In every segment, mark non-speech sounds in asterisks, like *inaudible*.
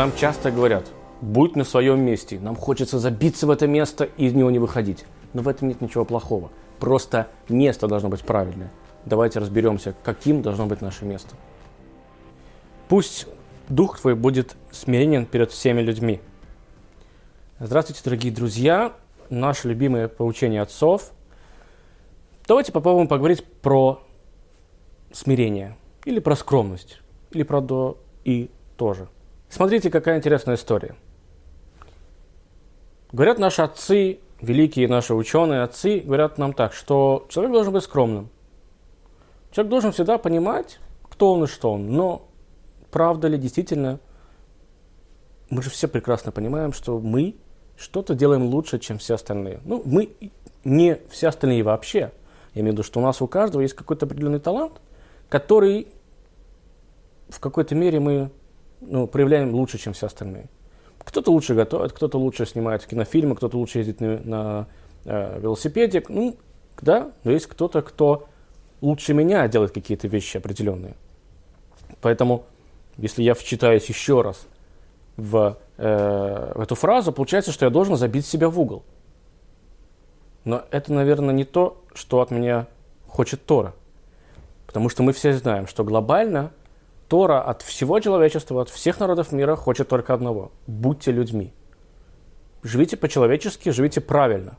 Нам часто говорят, будь на своем месте. Нам хочется забиться в это место и из него не выходить. Но в этом нет ничего плохого. Просто место должно быть правильное. Давайте разберемся, каким должно быть наше место. Пусть дух твой будет смиренен перед всеми людьми. Здравствуйте, дорогие друзья. Наше любимое поучение отцов. Давайте попробуем поговорить про смирение. Или про скромность. Или про до и тоже. Смотрите, какая интересная история. Говорят наши отцы, великие наши ученые, отцы, говорят нам так, что человек должен быть скромным. Человек должен всегда понимать, кто он и что он. Но правда ли действительно, мы же все прекрасно понимаем, что мы что-то делаем лучше, чем все остальные. Ну, мы не все остальные вообще. Я имею в виду, что у нас у каждого есть какой-то определенный талант, который в какой-то мере мы ну, проявляем лучше, чем все остальные. Кто-то лучше готовит, кто-то лучше снимает кинофильмы, кто-то лучше ездит на, на э, велосипеде. Ну, да, но есть кто-то, кто лучше меня делает какие-то вещи определенные. Поэтому, если я вчитаюсь еще раз в, э, в эту фразу, получается, что я должен забить себя в угол. Но это, наверное, не то, что от меня хочет Тора. Потому что мы все знаем, что глобально Тора от всего человечества, от всех народов мира хочет только одного – будьте людьми. Живите по-человечески, живите правильно.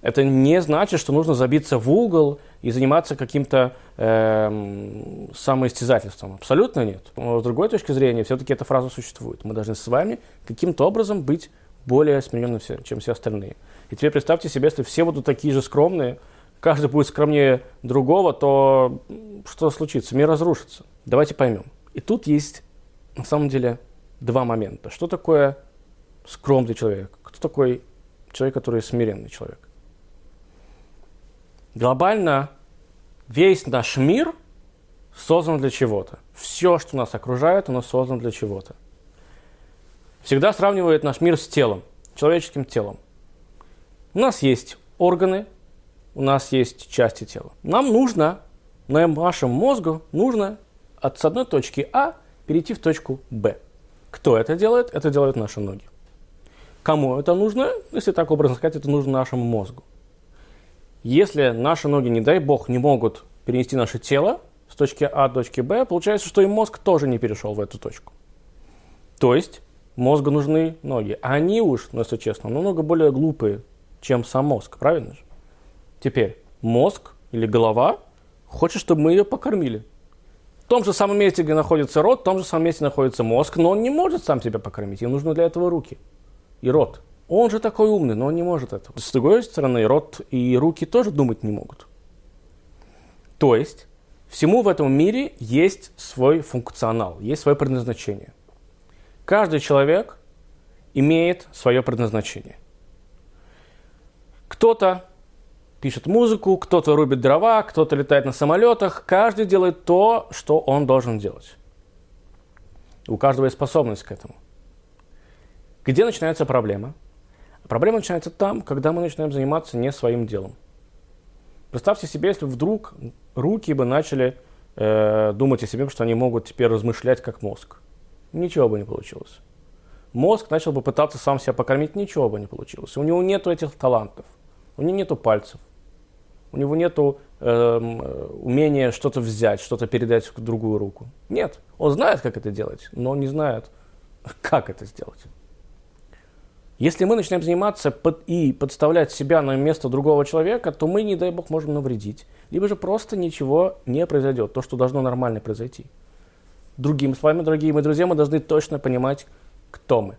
Это не значит, что нужно забиться в угол и заниматься каким-то э, самоистязательством. Абсолютно нет. Но с другой точки зрения, все-таки эта фраза существует. Мы должны с вами каким-то образом быть более смиренными, чем все остальные. И теперь представьте себе, если все будут такие же скромные, каждый будет скромнее другого, то что случится? Мир разрушится. Давайте поймем. И тут есть на самом деле два момента. Что такое скромный человек? Кто такой человек, который смиренный человек? Глобально весь наш мир создан для чего-то. Все, что нас окружает, оно создано для чего-то. Всегда сравнивает наш мир с телом, человеческим телом. У нас есть органы, у нас есть части тела. Нам нужно, нашему мозгу нужно от, с одной точки А перейти в точку Б. Кто это делает? Это делают наши ноги. Кому это нужно? Если так образно сказать, это нужно нашему мозгу. Если наши ноги, не дай бог, не могут перенести наше тело с точки А до точки Б, получается, что и мозг тоже не перешел в эту точку. То есть мозгу нужны ноги. А они уж, ну, если честно, намного более глупые, чем сам мозг, правильно же? Теперь мозг или голова хочет, чтобы мы ее покормили. Том же самом месте, где находится рот, в том же самом месте находится мозг, но он не может сам себя покормить. Ему нужны для этого руки и рот. Он же такой умный, но он не может этого. С другой стороны, рот и руки тоже думать не могут. То есть, всему в этом мире есть свой функционал, есть свое предназначение. Каждый человек имеет свое предназначение. Кто-то пишет музыку, кто-то рубит дрова, кто-то летает на самолетах. Каждый делает то, что он должен делать. У каждого есть способность к этому. Где начинается проблема? Проблема начинается там, когда мы начинаем заниматься не своим делом. Представьте себе, если вдруг руки бы начали э, думать о себе, что они могут теперь размышлять как мозг. Ничего бы не получилось. Мозг начал бы пытаться сам себя покормить, ничего бы не получилось. У него нет этих талантов, у него нет пальцев, у него нет э, умения что-то взять, что-то передать в другую руку. Нет, он знает, как это делать, но не знает, *laughs* как это сделать. Если мы начинаем заниматься под, и подставлять себя на место другого человека, то мы, не дай бог, можем навредить. Либо же просто ничего не произойдет, то, что должно нормально произойти. Другим с вами, дорогие мои друзья, мы должны точно понимать, кто мы.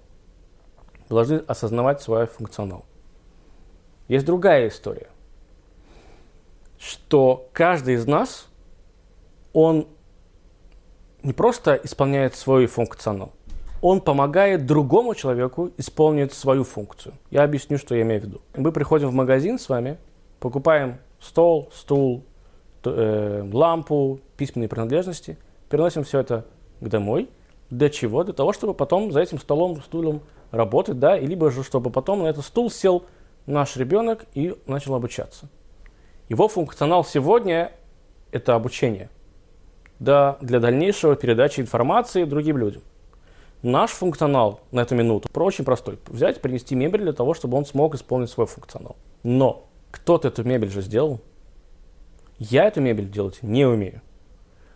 Мы должны осознавать свой функционал. Есть другая история – что каждый из нас, он не просто исполняет свой функционал, он помогает другому человеку исполнить свою функцию. Я объясню, что я имею в виду. Мы приходим в магазин с вами, покупаем стол, стул, э, лампу, письменные принадлежности, переносим все это к домой. Для чего? Для того, чтобы потом за этим столом, стулом работать, да, и либо же, чтобы потом на этот стул сел наш ребенок и начал обучаться. Его функционал сегодня – это обучение да, для дальнейшего передачи информации другим людям. Наш функционал на эту минуту очень простой. Взять, принести мебель для того, чтобы он смог исполнить свой функционал. Но кто-то эту мебель же сделал. Я эту мебель делать не умею.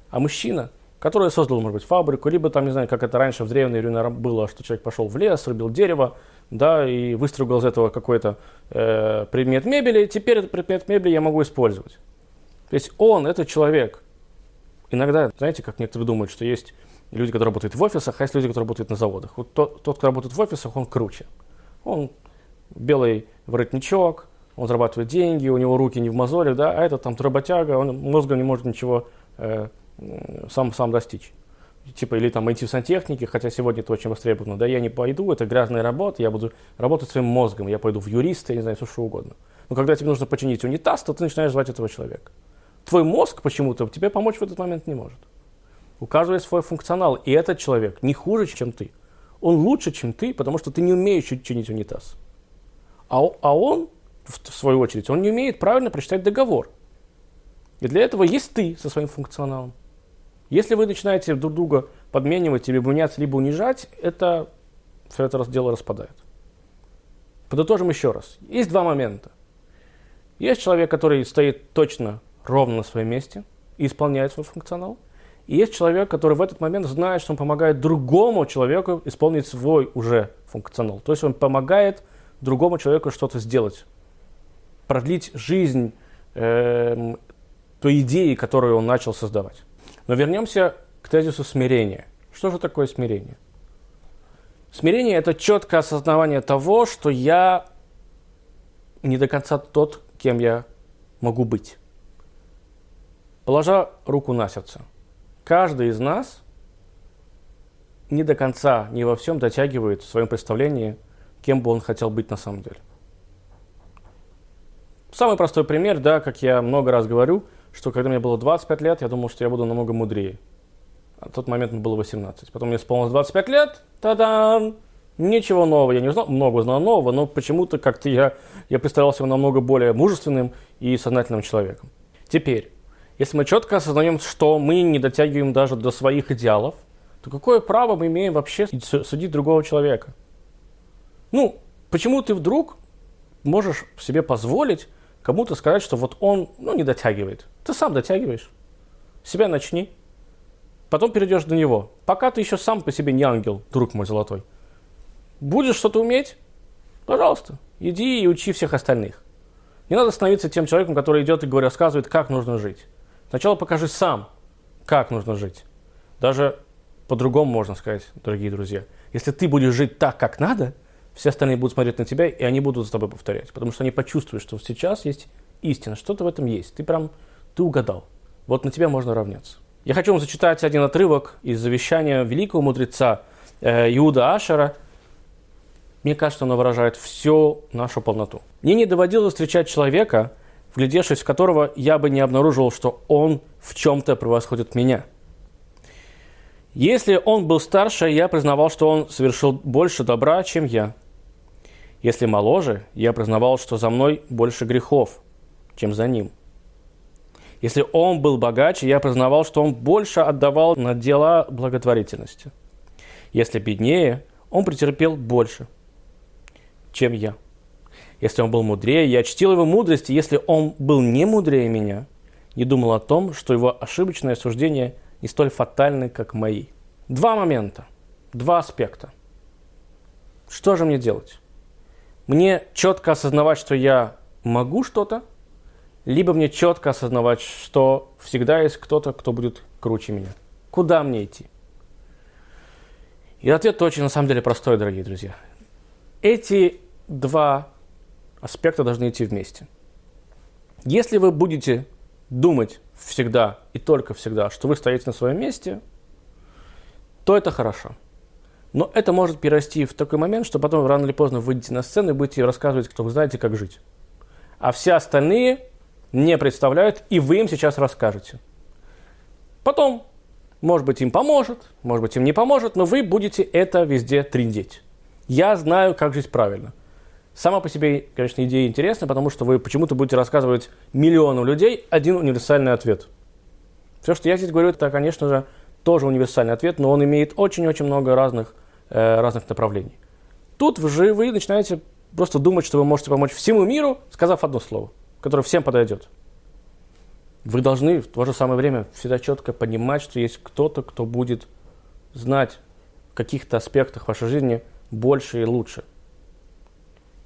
А мужчина, который создал, может быть, фабрику, либо там, не знаю, как это раньше в древние времена было, что человек пошел в лес, рубил дерево, да, и выстрогал из этого какой-то э, предмет мебели, теперь этот предмет мебели я могу использовать. То есть он, это человек. Иногда, знаете, как некоторые думают, что есть люди, которые работают в офисах, а есть люди, которые работают на заводах. Вот тот, тот кто работает в офисах, он круче. Он белый воротничок, он зарабатывает деньги, у него руки не в мозолях, да, а этот там работяга, он мозгом не может ничего э, сам, сам достичь. Типа, или там идти в сантехнике, хотя сегодня это очень востребовано. Да, я не пойду, это грязная работа, я буду работать своим мозгом, я пойду в юриста, я не знаю, все что угодно. Но когда тебе нужно починить унитаз, то ты начинаешь звать этого человека. Твой мозг почему-то тебе помочь в этот момент не может. У каждого есть свой функционал, и этот человек не хуже, чем ты. Он лучше, чем ты, потому что ты не умеешь чинить унитаз. А, а он, в свою очередь, он не умеет правильно прочитать договор. И для этого есть ты со своим функционалом. Если вы начинаете друг друга подменивать, либо меняться, либо унижать, это все это дело распадает. Подытожим еще раз. Есть два момента. Есть человек, который стоит точно ровно на своем месте и исполняет свой функционал. И есть человек, который в этот момент знает, что он помогает другому человеку исполнить свой уже функционал. То есть он помогает другому человеку что-то сделать, продлить жизнь э, той идеи, которую он начал создавать. Но вернемся к тезису смирения. Что же такое смирение? Смирение – это четкое осознавание того, что я не до конца тот, кем я могу быть. Положа руку на сердце, каждый из нас не до конца, не во всем дотягивает в своем представлении, кем бы он хотел быть на самом деле. Самый простой пример, да, как я много раз говорю, что когда мне было 25 лет, я думал, что я буду намного мудрее. А в тот момент мне было 18. Потом мне исполнилось 25 лет, та-дам! Ничего нового я не узнал, много узнал нового, но почему-то как-то я, я представлял себя намного более мужественным и сознательным человеком. Теперь, если мы четко осознаем, что мы не дотягиваем даже до своих идеалов, то какое право мы имеем вообще судить другого человека? Ну, почему ты вдруг можешь себе позволить кому-то сказать, что вот он ну, не дотягивает? Ты сам дотягиваешь. Себя начни. Потом перейдешь до него. Пока ты еще сам по себе не ангел, друг мой золотой. Будешь что-то уметь? Пожалуйста, иди и учи всех остальных. Не надо становиться тем человеком, который идет и говорит, рассказывает, как нужно жить. Сначала покажи сам, как нужно жить. Даже по-другому можно сказать, дорогие друзья. Если ты будешь жить так, как надо, все остальные будут смотреть на тебя, и они будут за тобой повторять. Потому что они почувствуют, что сейчас есть истина, что-то в этом есть. Ты прям, ты угадал. Вот на тебя можно равняться. Я хочу вам зачитать один отрывок из завещания великого мудреца э, Иуда Ашера. Мне кажется, оно выражает всю нашу полноту. Мне не доводилось встречать человека, вглядевшись в которого я бы не обнаружил, что он в чем-то превосходит меня. Если он был старше, я признавал, что он совершил больше добра, чем я. Если моложе, я признавал, что за мной больше грехов, чем за ним – если он был богаче, я признавал, что он больше отдавал на дела благотворительности. Если беднее, он претерпел больше, чем я. Если он был мудрее, я чтил его мудрости. Если он был не мудрее меня, не думал о том, что его ошибочное суждение не столь фатальны, как мои. Два момента, два аспекта. Что же мне делать? Мне четко осознавать, что я могу что-то – либо мне четко осознавать, что всегда есть кто-то, кто будет круче меня. Куда мне идти? И ответ очень, на самом деле, простой, дорогие друзья. Эти два аспекта должны идти вместе. Если вы будете думать всегда и только всегда, что вы стоите на своем месте, то это хорошо. Но это может перерасти в такой момент, что потом рано или поздно выйдете на сцену и будете рассказывать, кто вы знаете, как жить. А все остальные не представляют, и вы им сейчас расскажете. Потом, может быть, им поможет, может быть, им не поможет, но вы будете это везде триндеть. Я знаю, как жить правильно. Сама по себе, конечно, идея интересна, потому что вы почему-то будете рассказывать миллионам людей один универсальный ответ. Все, что я здесь говорю, это, конечно же, тоже универсальный ответ, но он имеет очень-очень много разных разных направлений. Тут вы, вы начинаете просто думать, что вы можете помочь всему миру, сказав одно слово, которое всем подойдет. Вы должны в то же самое время всегда четко понимать, что есть кто-то, кто будет знать в каких-то аспектах вашей жизни больше и лучше.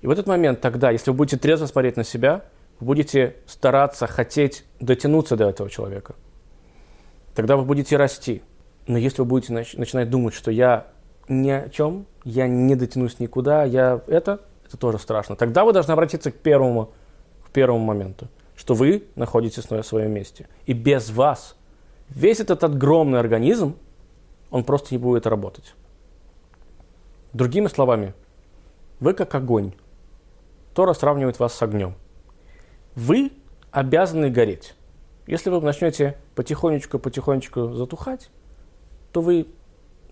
И в этот момент тогда, если вы будете трезво смотреть на себя, вы будете стараться, хотеть дотянуться до этого человека. Тогда вы будете расти. Но если вы будете нач- начинать думать, что я ни о чем, я не дотянусь никуда, я это, это тоже страшно. Тогда вы должны обратиться к первому, к первому моменту, что вы находитесь на своем месте. И без вас весь этот огромный организм, он просто не будет работать. Другими словами, вы как огонь. Тора сравнивает вас с огнем. Вы обязаны гореть. Если вы начнете потихонечку-потихонечку затухать, то вы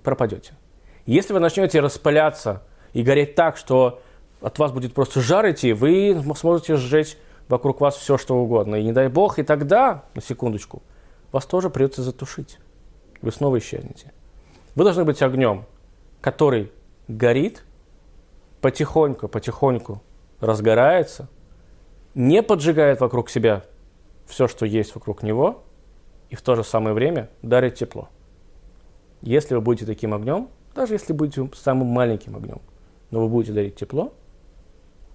пропадете. Если вы начнете распыляться и гореть так, что от вас будет просто жар идти, вы сможете сжечь вокруг вас все, что угодно. И не дай бог, и тогда, на секундочку, вас тоже придется затушить. Вы снова исчезнете. Вы должны быть огнем, который горит, потихоньку, потихоньку разгорается, не поджигает вокруг себя все, что есть вокруг него, и в то же самое время дарит тепло. Если вы будете таким огнем, даже если будете самым маленьким огнем, но вы будете дарить тепло,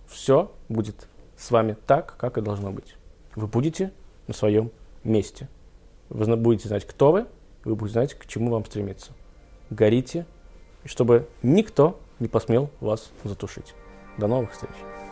все будет с вами так, как и должно быть. Вы будете на своем месте. Вы будете знать, кто вы, вы будете знать, к чему вам стремиться. Горите, чтобы никто не посмел вас затушить. До новых встреч!